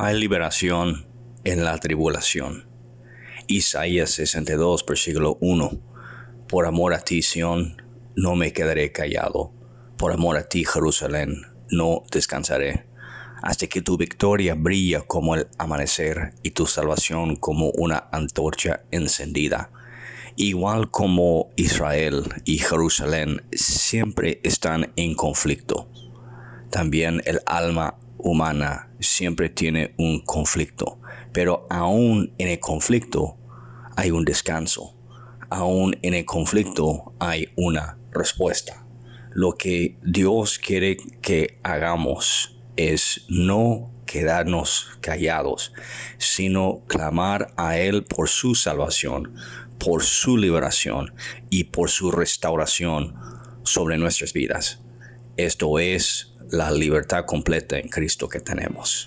hay liberación en la tribulación. Isaías 62, versículo 1. Por amor a ti, Sión, no me quedaré callado. Por amor a ti, Jerusalén, no descansaré. Hasta que tu victoria brilla como el amanecer y tu salvación como una antorcha encendida. Igual como Israel y Jerusalén siempre están en conflicto. También el alma humana siempre tiene un conflicto, pero aún en el conflicto hay un descanso, aún en el conflicto hay una respuesta. Lo que Dios quiere que hagamos es no quedarnos callados, sino clamar a Él por su salvación, por su liberación y por su restauración sobre nuestras vidas. Esto es la libertad completa en Cristo que tenemos.